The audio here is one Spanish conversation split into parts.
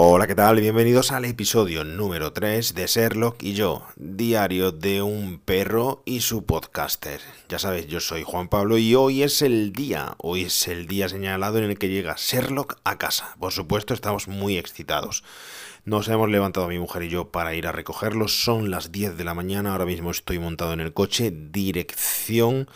Hola, ¿qué tal? Bienvenidos al episodio número 3 de Sherlock y yo, diario de un perro y su podcaster. Ya sabéis, yo soy Juan Pablo y hoy es el día, hoy es el día señalado en el que llega Sherlock a casa. Por supuesto, estamos muy excitados. Nos hemos levantado mi mujer y yo para ir a recogerlo. Son las 10 de la mañana, ahora mismo estoy montado en el coche, dirección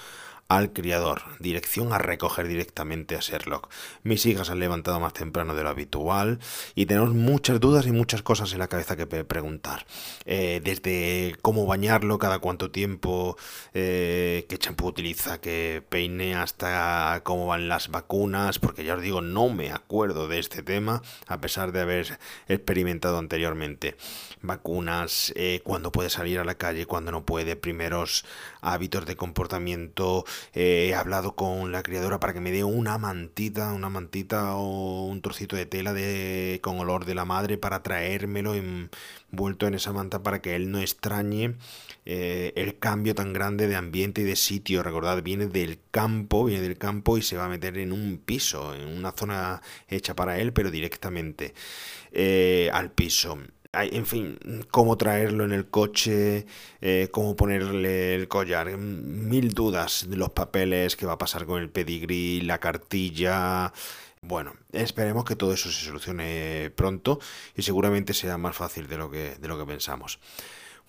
al criador, dirección a recoger directamente a Sherlock. Mis hijas han levantado más temprano de lo habitual y tenemos muchas dudas y muchas cosas en la cabeza que preguntar. Eh, desde cómo bañarlo, cada cuánto tiempo, eh, qué champú utiliza, qué peine, hasta cómo van las vacunas, porque ya os digo, no me acuerdo de este tema, a pesar de haber experimentado anteriormente. Vacunas, eh, cuándo puede salir a la calle, cuándo no puede, primeros hábitos de comportamiento, eh, he hablado con la criadora para que me dé una mantita, una mantita o un trocito de tela de, con olor de la madre para traérmelo envuelto en esa manta para que él no extrañe eh, el cambio tan grande de ambiente y de sitio. Recordad, viene del campo, viene del campo y se va a meter en un piso, en una zona hecha para él, pero directamente eh, al piso en fin, cómo traerlo en el coche, eh, cómo ponerle el collar, mil dudas de los papeles, qué va a pasar con el pedigrí, la cartilla. Bueno, esperemos que todo eso se solucione pronto y seguramente sea más fácil de lo que, de lo que pensamos.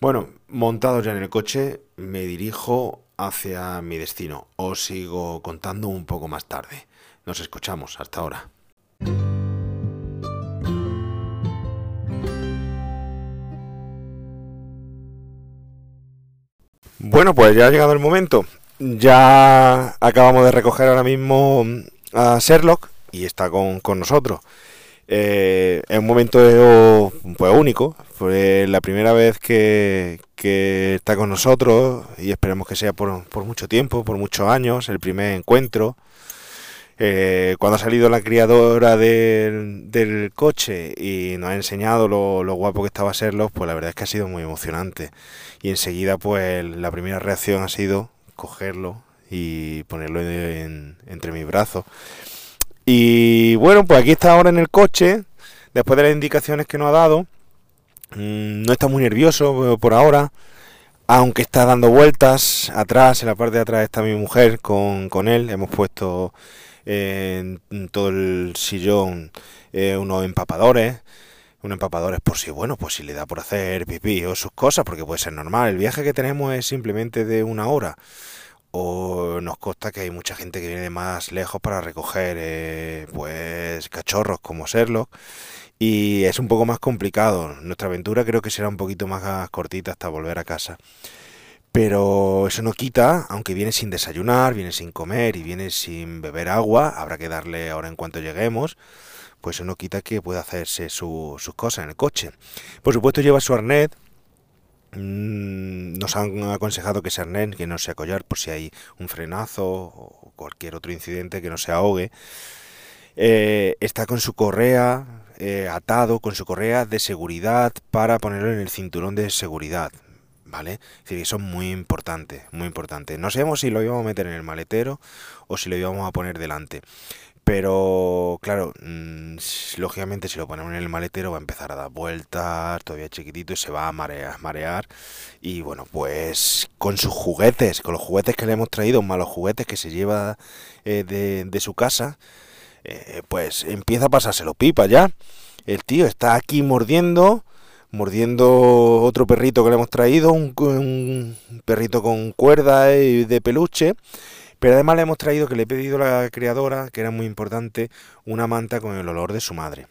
Bueno, montado ya en el coche, me dirijo hacia mi destino. Os sigo contando un poco más tarde. Nos escuchamos. Hasta ahora. Bueno, pues ya ha llegado el momento. Ya acabamos de recoger ahora mismo a Sherlock y está con, nosotros. Eh, es un momento pues, único. Fue la primera vez que, está con nosotros y esperemos que sea por, por mucho tiempo, por muchos años, el primer encuentro. Eh, cuando ha salido la criadora del, coche y nos ha enseñado lo, guapo que estaba Sherlock, pues la verdad es que ha sido muy emocionante. Y enseguida, pues la primera reacción ha sido cogerlo y ponerlo entre mis brazos. Y bueno, pues aquí está ahora en el coche, después de las indicaciones que nos ha dado. Mm, no está muy nervioso por ahora, aunque está dando vueltas. Atrás, en la parte de atrás está mi mujer con él. Hemos puesto en todo el sillón eh, unos empapadores, unos empapadores por si, bueno, pues si le da por hacer pipí o sus cosas, porque puede ser normal. El viaje que tenemos es simplemente de una hora. O nos consta que hay mucha gente que viene de más lejos para recoger eh, pues cachorros como Sherlock y es un poco más complicado. Nuestra aventura creo que será un poquito más cortita hasta volver a casa. Pero eso no quita, aunque viene sin desayunar, viene sin comer y viene sin beber agua, habrá que darle ahora en cuanto lleguemos, pues eso no quita que pueda hacerse sus cosas en el coche. Por supuesto lleva su arnés, mm, nos han aconsejado que ese arnés, que no sea collar por si hay un frenazo o cualquier otro incidente que no se ahogue. Eh, está con su correa eh, atado, con su correa de seguridad para ponerlo en el cinturón de seguridad. ¿Vale? Es decir, eso es muy importante, muy importante. No sabemos si lo íbamos a meter en el maletero o si lo íbamos a poner delante. Pero, claro, mm, lógicamente si lo ponemos en el maletero va a empezar a dar vueltas, todavía chiquitito, y se va a marear, marear. Y bueno, pues con sus juguetes, con los juguetes que le hemos traído, malos juguetes que se lleva eh, de, su casa, eh, pues empieza a pasárselo pipa ya. El tío está aquí mordiendo, mordiendo otro perrito que le hemos traído, un, perrito con cuerda y de peluche. Pero además le hemos traído, que le he pedido a la criadora, que era muy importante, una manta con el olor de su madre.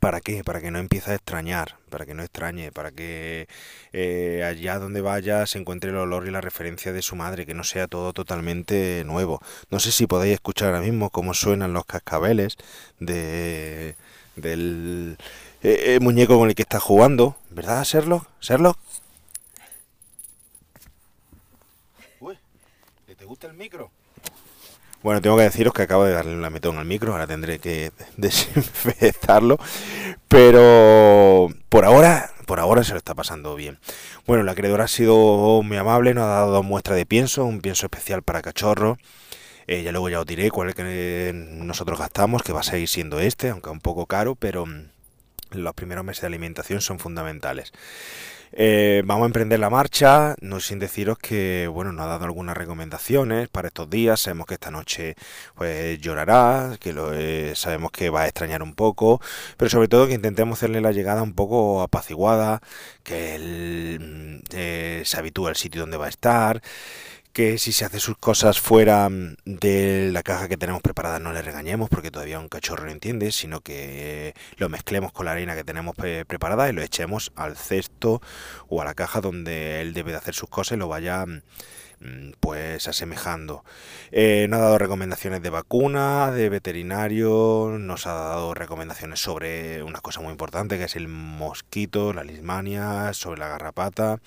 ¿Para qué? Para que no empiece a extrañar, para que no extrañe, para que eh, allá donde vaya se encuentre el olor y la referencia de su madre, que no sea todo totalmente nuevo. No sé si podéis escuchar ahora mismo cómo suenan los cascabeles de, del eh, eh, muñeco con el que está jugando, ¿verdad, Sherlock? ¿Sherlock? Uy, ¿te gusta el micro? Bueno, tengo que deciros que acabo de darle un lametón al micro, ahora tendré que desinfectarlo, pero por ahora, por ahora se lo está pasando bien. Bueno, la creadora ha sido muy amable, nos ha dado dos muestras de pienso, un pienso especial para cachorros, eh, ya luego ya os diré cuál es el que nosotros gastamos, que va a seguir siendo este, aunque un poco caro, pero los primeros meses de alimentación son fundamentales. Eh, vamos a emprender la marcha, no sin deciros que, bueno, nos ha dado algunas recomendaciones para estos días, sabemos que esta noche pues llorará, que eh, sabemos que va a extrañar un poco, pero sobre todo que intentemos hacerle la llegada un poco apaciguada, que él mm, eh, se habitúe al sitio donde va a estar, que si se hace sus cosas fuera mm, de la caja que tenemos preparada no le regañemos porque todavía un cachorro no entiende, sino que lo mezclemos con la harina que tenemos preparada y lo echemos al cesto o a la caja donde él debe de hacer sus cosas y lo vaya mm, pues asemejando. Eh, nos ha dado recomendaciones de vacuna, de veterinario, nos ha dado recomendaciones sobre una cosa muy importante que es el mosquito, la lismania, sobre la garrapata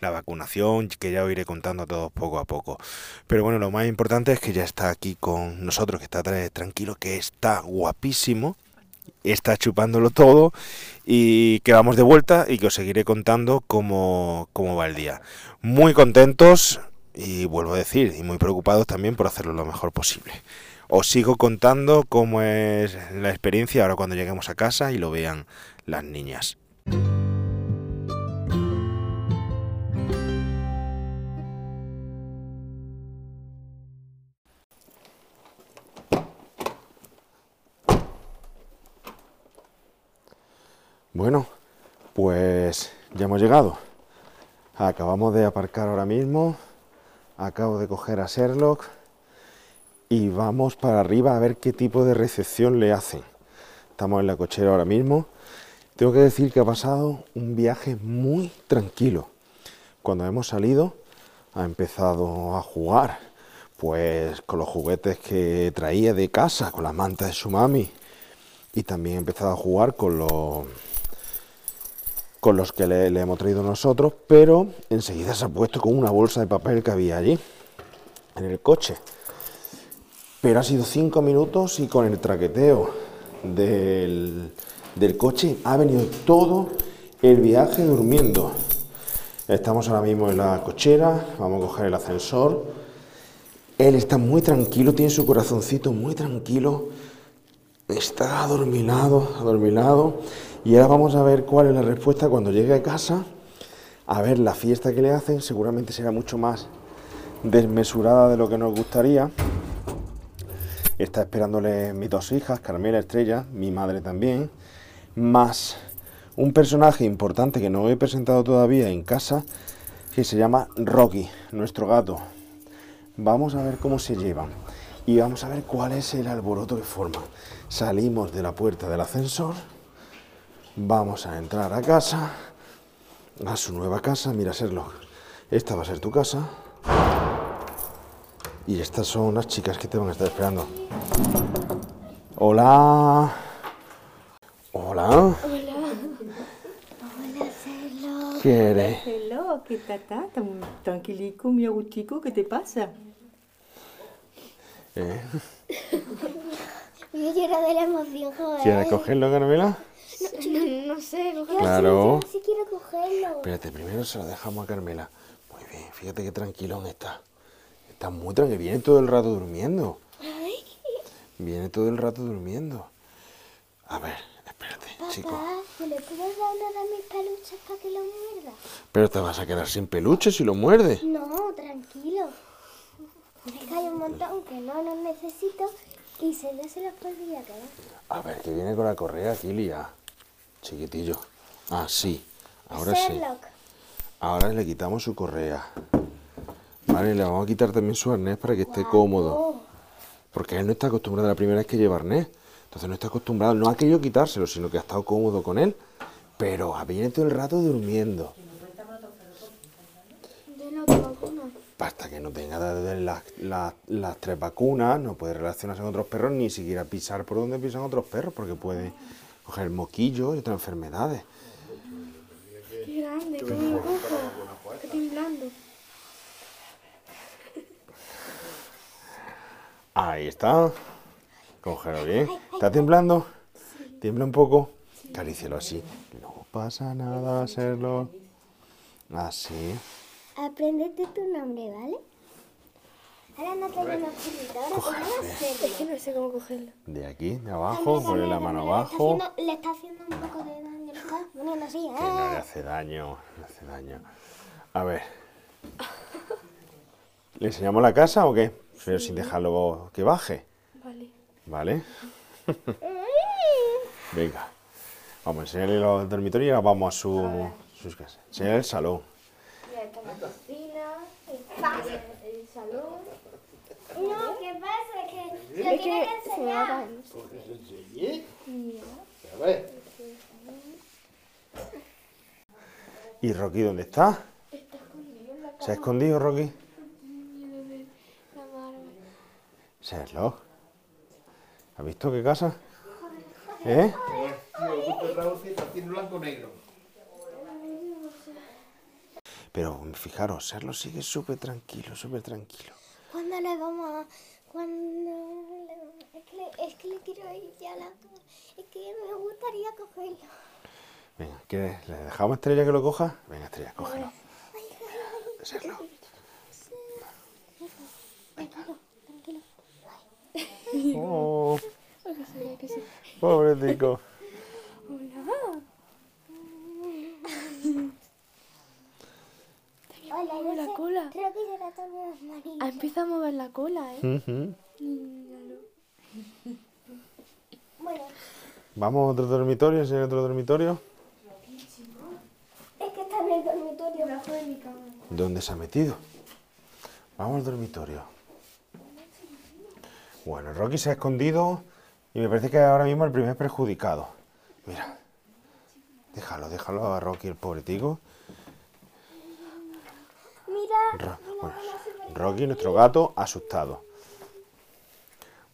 la vacunación, que ya os iré contando a todos poco a poco. Pero bueno, lo más importante es que ya está aquí con nosotros, que está tranquilo, que está guapísimo, está chupándolo todo y que vamos de vuelta y que os seguiré contando cómo, cómo va el día. Muy contentos y vuelvo a decir, y muy preocupados también por hacerlo lo mejor posible. Os sigo contando cómo es la experiencia ahora cuando lleguemos a casa y lo vean las niñas. Bueno, pues ya hemos llegado. Acabamos de aparcar ahora mismo. Acabo de coger a Sherlock y vamos para arriba a ver qué tipo de recepción le hacen. Estamos en la cochera ahora mismo. Tengo que decir que ha pasado un viaje muy tranquilo. Cuando hemos salido ha empezado a jugar, pues con los juguetes que traía de casa, con las mantas de su mami. Y también ha empezado a jugar con los con los que le, hemos traído nosotros, pero enseguida se ha puesto con una bolsa de papel que había allí, en el coche. Pero ha sido cinco minutos y con el traqueteo del, del coche ha venido todo el viaje durmiendo. Estamos ahora mismo en la cochera, vamos a coger el ascensor. Él está muy tranquilo, tiene su corazoncito muy tranquilo, está adormilado, adormilado y ahora vamos a ver cuál es la respuesta cuando llegue a casa, a ver la fiesta que le hacen, seguramente será mucho más desmesurada de lo que nos gustaría. Está esperándole mis dos hijas, Carmela Estrella, mi madre también, más un personaje importante que no he presentado todavía en casa, que se llama Rocky, nuestro gato. Vamos a ver cómo se llevan y vamos a ver cuál es el alboroto que forman. Salimos de la puerta del ascensor Vamos a entrar a casa, a su nueva casa. Mira, Sherlock, esta va a ser tu casa. Y estas son las chicas que te van a estar esperando. Hola. Hola. Hola. Hola, Sherlock. ¿Qué eres? Hello, ¿qué tata? ¿Tan tranquilico, mi agustico? ¿Qué te pasa? ¿Eh? Yo lloro de la emoción, joder. ¿Quieres cogerlo, Carmela? No, no sé, cogerlo. Claro. Sí, sí quiero cogerlo. Espérate, primero se lo dejamos a Carmela. Muy bien, fíjate qué tranquilón está. Está muy tranquilo. Viene todo el rato durmiendo. Ay, Viene todo el rato durmiendo. A ver, espérate, chico. papá, ¿me le puedes dar uno de mis peluches para que lo muerda? Pero te vas a quedar sin peluche si lo muerdes. No, tranquilo. Es que hay un montón que no los necesito y se los podría quedar. A ver, que viene con la correa aquí, Lía. Chiquitillo. Ah, sí. Ahora sí. Ahora le quitamos su correa. Vale, le vamos a quitar también su arnés para que esté cómodo. Porque él no está acostumbrado, la primera vez que lleva arnés. Entonces no está acostumbrado, no ha querido quitárselo, sino que ha estado cómodo con él. Pero viene todo el rato durmiendo. de la vacuna. Hasta que no tenga las, las- las tres vacunas, no puede relacionarse con otros perros, ni siquiera pisar por donde pisan otros perros, porque puede coger moquillo y otras enfermedades. Qué grande, qué cojo. Está temblando. Ahí está. Cógelo bien. ¿Está temblando? ¿Tiembla un poco? Carícielo así. No pasa nada, hacerlo. Así. Apréndete tu nombre, ¿vale? Ahora no tengo una curita, ahora Coge, tengo una bien. serie. Es que no sé cómo cogerlo. De aquí, de abajo, pone la mano Le está abajo. haciendo- Le está haciendo un poco de daño, está poniendo así, Que no le ¿eh? hace daño, no le hace daño. A ver. ¿Le enseñamos la casa o qué? Pero sin dejarlo que baje, Vale. ¿vale? Venga. Vamos a enseñarle los dormitorios y ahora vamos a su, sus casas. Enseñar el salón. La cocina, el, el salón. No, ¿qué pasa? Que lo tiene que que se me va a enseñar. caer. ¿Y Rocky dónde está? Está escondido en la ¿Se ha escondido Rocky? Sherlock. ¿Has visto qué casa? ¿Eh? Pero fijaros, Sherlock sigue súper tranquilo, súper tranquilo. ¿Cuándo le vamos a.? Cuando le- es, que le, es que le quiero ir ya a la. Es que me gustaría cogerlo. Venga, ¿quieres? ¿le dejamos a Estrella que lo coja? Venga, Estrella, cógelo. Sherlock. Oh, pobretico. Hola, Mueve la sé- cola. Creo que será también las manitas. Ha empezado a mover la cola, ¿eh? Míralo. Bueno, Vamos a otro dormitorio, enseñar otro dormitorio. es que está en el dormitorio. Debajo de mi cama. ¿Dónde se ha metido? Vamos al dormitorio. Bueno, Rocky se ha escondido y me parece que es ahora mismo el primer perjudicado. Mira. Déjalo, déjalo a Rocky, el pobre tico. Mira, Ro- bueno, Rocky, nuestro gato, asustado.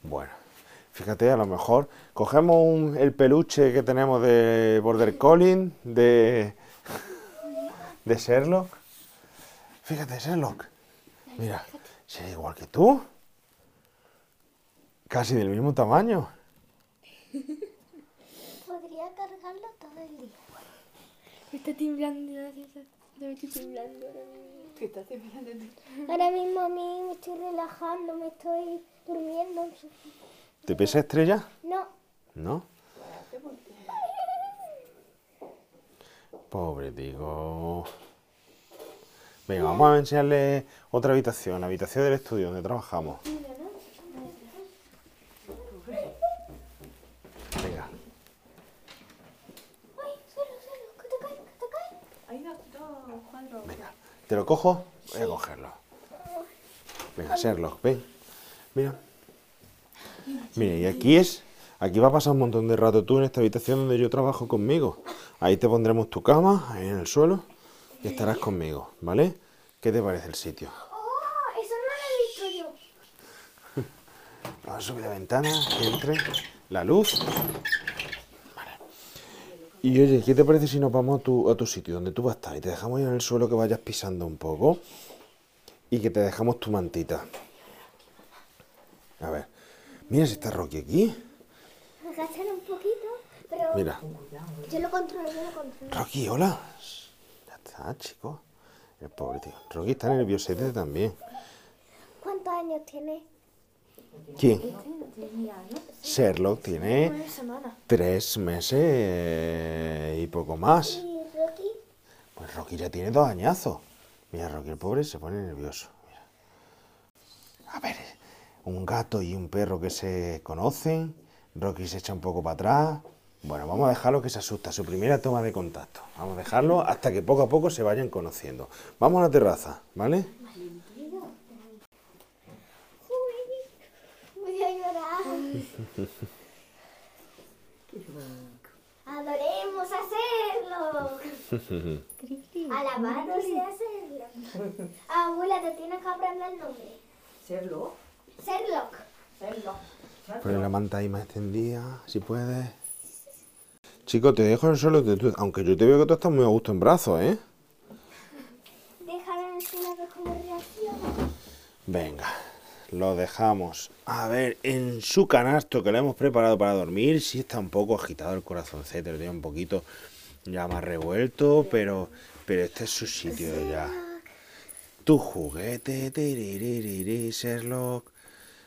Bueno, fíjate, a lo mejor cogemos un- el peluche que tenemos de Border Collie, de, de Sherlock. Fíjate, Sherlock. Mira, si es igual que tú. Casi del mismo tamaño. podría cargarlo todo el día. Está temblando, me estoy temblando ahora mismo. Ahora mismo a mí me estoy relajando, me estoy durmiendo. ¿Te pesa estrella? No, ¿No? Pobre tico. Venga, vamos a enseñarle otra habitación, la habitación del estudio donde trabajamos. Venga, ay, cero, cero, que te cae, que te cae. Hay dos, dos cuadros. venga. ¿Te lo cojo? Voy a cogerlo. Venga, Sherlock, ven. Mira. Mira, y aquí es. Aquí va a pasar un montón de rato tú en esta habitación donde yo trabajo conmigo. Ahí te pondremos tu cama, ahí en el suelo, y estarás conmigo, ¿vale? ¿Qué te parece el sitio? Oh, eso no lo he visto yo. Vamos a subir la ventana, que entre la luz. Y oye, ¿qué te parece si nos vamos a tu, a tu sitio donde tú vas a estar y te dejamos ahí en el suelo que vayas pisando un poco y que te dejamos tu mantita? A ver, mira si está Rocky aquí. Agachar un poquito, pero Mira, yo lo controlo, yo lo controlo. Rocky, hola. Ya está, chico. El pobre tío. Rocky está nerviosete también. ¿Cuántos años tiene? ¿Quién? Sherlock tiene tres meses y poco más. Pues Rocky ya tiene dos añazos. Mira, Rocky el pobre se pone nervioso. Mira. A ver, un gato y un perro que se conocen. Rocky se echa un poco para atrás. Bueno, vamos a dejarlo que se asusta. Su primera toma de contacto. Vamos a dejarlo hasta que poco a poco se vayan conociendo. Vamos a la terraza, ¿vale? Uy, voy a llorar. Adoremos hacerlo. Alabado sea hacerlo. Abuela, te tienes que aprender el nombre. Serlo. Sherlock. Serlo. Pon la manta ahí más extendida, si puedes. Chico, te dejo en el suelo, te- tú- aunque yo te veo que tú estás muy a gusto en brazos, ¿eh? Déjalo encima a ver cómo reacciona. Venga, lo dejamos. A ver, en su canasto que le hemos preparado para dormir, sí está un poco agitado el corazoncete, lo tiene un poquito ya más revuelto, pero, pero este es su sitio ya. Tu juguete, tiririri, Sherlock.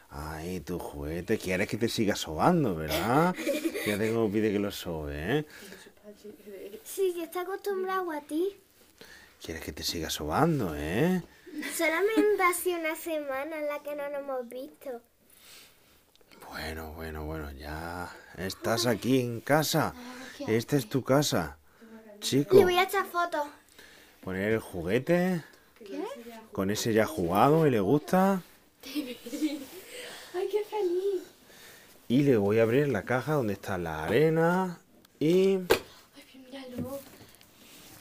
Ay, tu juguete. Quieres que te siga sobando, ¿verdad? Ya tengo pide que lo sobe, ¿eh? Sí, yo estoy acostumbrado a ti. Quieres que te siga sobando, ¿eh? Solamente hace una semana en la que no nos hemos visto. Bueno, bueno, bueno, ya estás aquí en casa. Esta es tu casa. Chico, Le voy a echar fotos. poner el juguete. Con ese ya jugado y le gusta. ¡Ay, qué feliz! Y le voy a abrir la caja donde está la arena y ¡Ay, míralo!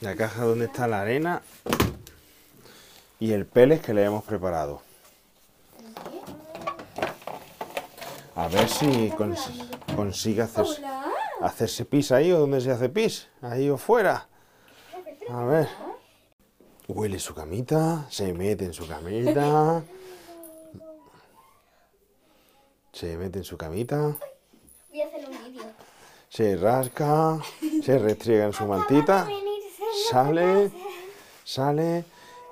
la caja donde está la arena y el peles que le hemos preparado. A ver si cons- consigue hacer, ¡Hola! Hacerse pis ahí o donde se hace pis, ahí o fuera. A ver. Huele su camita, se mete en su camita. Se mete en su camita. Voy a hacer un vídeo. Se rasca, se restriega en su mantita, sale, sale,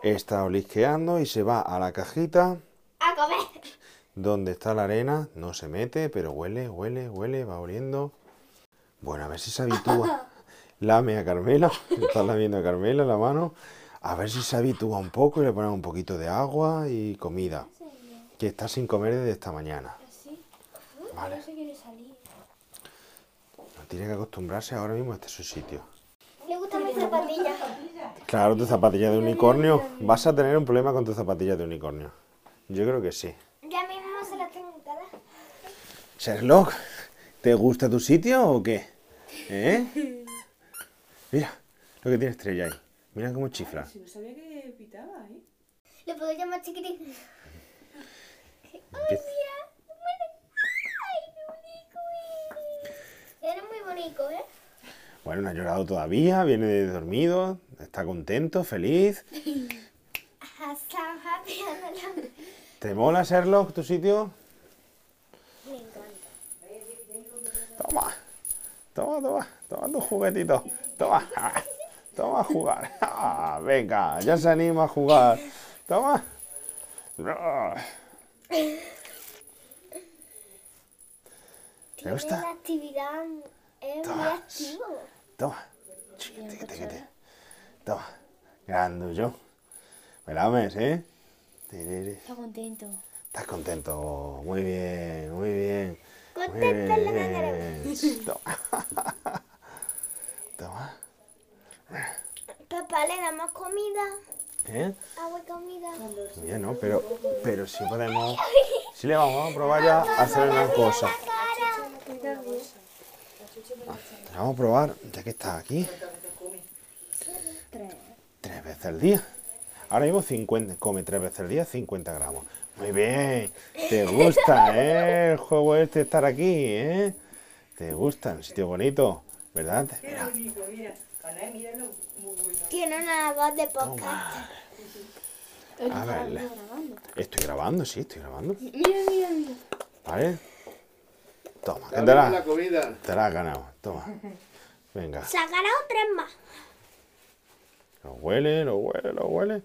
está olisqueando y se va a la cajita A comer. donde está la arena. No se mete, pero huele, huele, huele, va oliendo. Bueno, a ver si se habitúa. Lame a Carmela, está lamiendo a Carmela la mano. A ver si se habitúa un poco y le ponemos un poquito de agua y comida. Que está sin comer desde esta mañana. ¿Así? Vale. No se quiere salir. No tiene que acostumbrarse ahora mismo a este su sitio. Le gustan mis zapatillas. Claro, tu zapatilla de unicornio. Vas a tener un problema con tu zapatilla de unicornio. Yo creo que sí. Ya mismo se las tengo. Sherlock, ¿te gusta tu sitio o qué? ¿Eh? Mira lo que tiene estrella ahí. Mira cómo chifla. Si no sabía que pitaba, ¿eh? Le puedo llamar chiquitín. Empieza- Ay, qué bonito eres. Eres muy bonito, ¿eh? Bueno, no ha llorado todavía, viene de dormido, está contento, feliz. ¿Te mola Sherlock tu sitio? Me encanta. Toma, toma, toma, toma tu juguetito. Toma, toma a jugar. Ah, venga, ya se anima a jugar. Toma. ¿Te gusta? una actividad. Es muy Toma. activo. Toma. Chiquete, que te, que te. Toma. Grandullo. Me lames, ¿eh? Tiriri. Está contento. Estás contento. Muy bien, muy bien. Que bien. Toma. Toma. Papá, le damos comida. ¿Eh? Agua y comida. Bien, ¿no? Pero, pero si podemos... Si le vamos a probar ya a hacer una cosa. Cara. Vamos a probar, ya que está aquí. Tres veces al día. Ahora mismo 50, come tres veces al día 50 gramos. Muy bien, te gusta, ¿eh? El juego este estar aquí, ¿eh? Te gusta, un sitio bonito, ¿verdad? Mira, bonito, mira. Míralo. Muy bueno. Tiene una voz de podcast. a ver, estoy grabando, sí, estoy grabando. Mira, mira, mira. ¿Vale? Toma, que te la la, comida. te la has ganado, toma. Venga, Se ha ganado tres más. lo huele, lo huele, lo huele.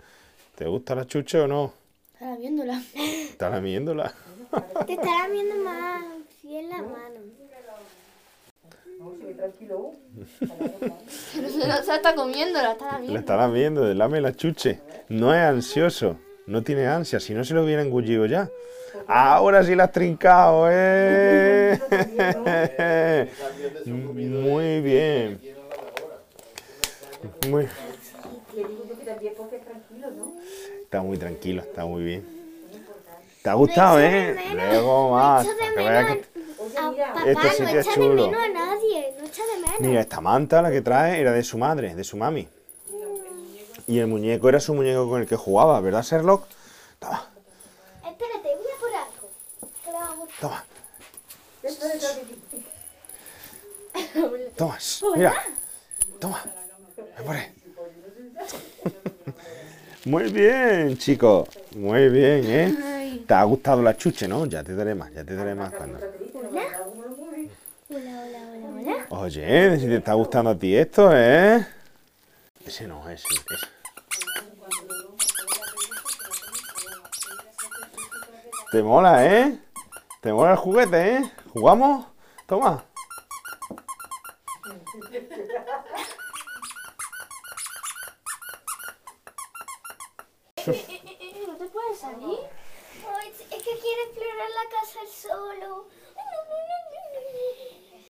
¿Te gusta la chuche o no? Estaba viéndola. ¿Estás lamiéndola? Te estará viendo más bien la mano. No, sigue tranquilo. Pero se la se la está comiendo, la está Le viendo. está lamiendo, lame la chuche. No es ansioso, no tiene ansia, si no se lo hubiera engullido ya. Ahora sí la has trincado, ¿eh? Muy bien. Muy, que también porque es tranquilo, ¿no? está muy tranquilo, está muy bien. ¿Te ha gustado, eh? Luego más. Este no sitio es echa de chulo. menos a nadie. No echa de menos. Mira, esta manta, la que trae, era de su madre, de su mami. Y el muñeco era su muñeco con el que jugaba, ¿verdad, Sherlock? Toma, Espérate, voy a por algo. Que le va a gustar. toma. Toma, mira. Toma. Por ahí. Muy bien, chicos. Muy bien, ¿eh? Te ha gustado la chuche, ¿no? Ya te daré más, ya te daré más. Cuando... Hola. Hola, hola. Oye, si te está gustando a ti esto, ¿eh? Ese no, ese, ese. Te mola, ¿eh? Te mola el juguete, ¿eh? ¿Jugamos? Toma.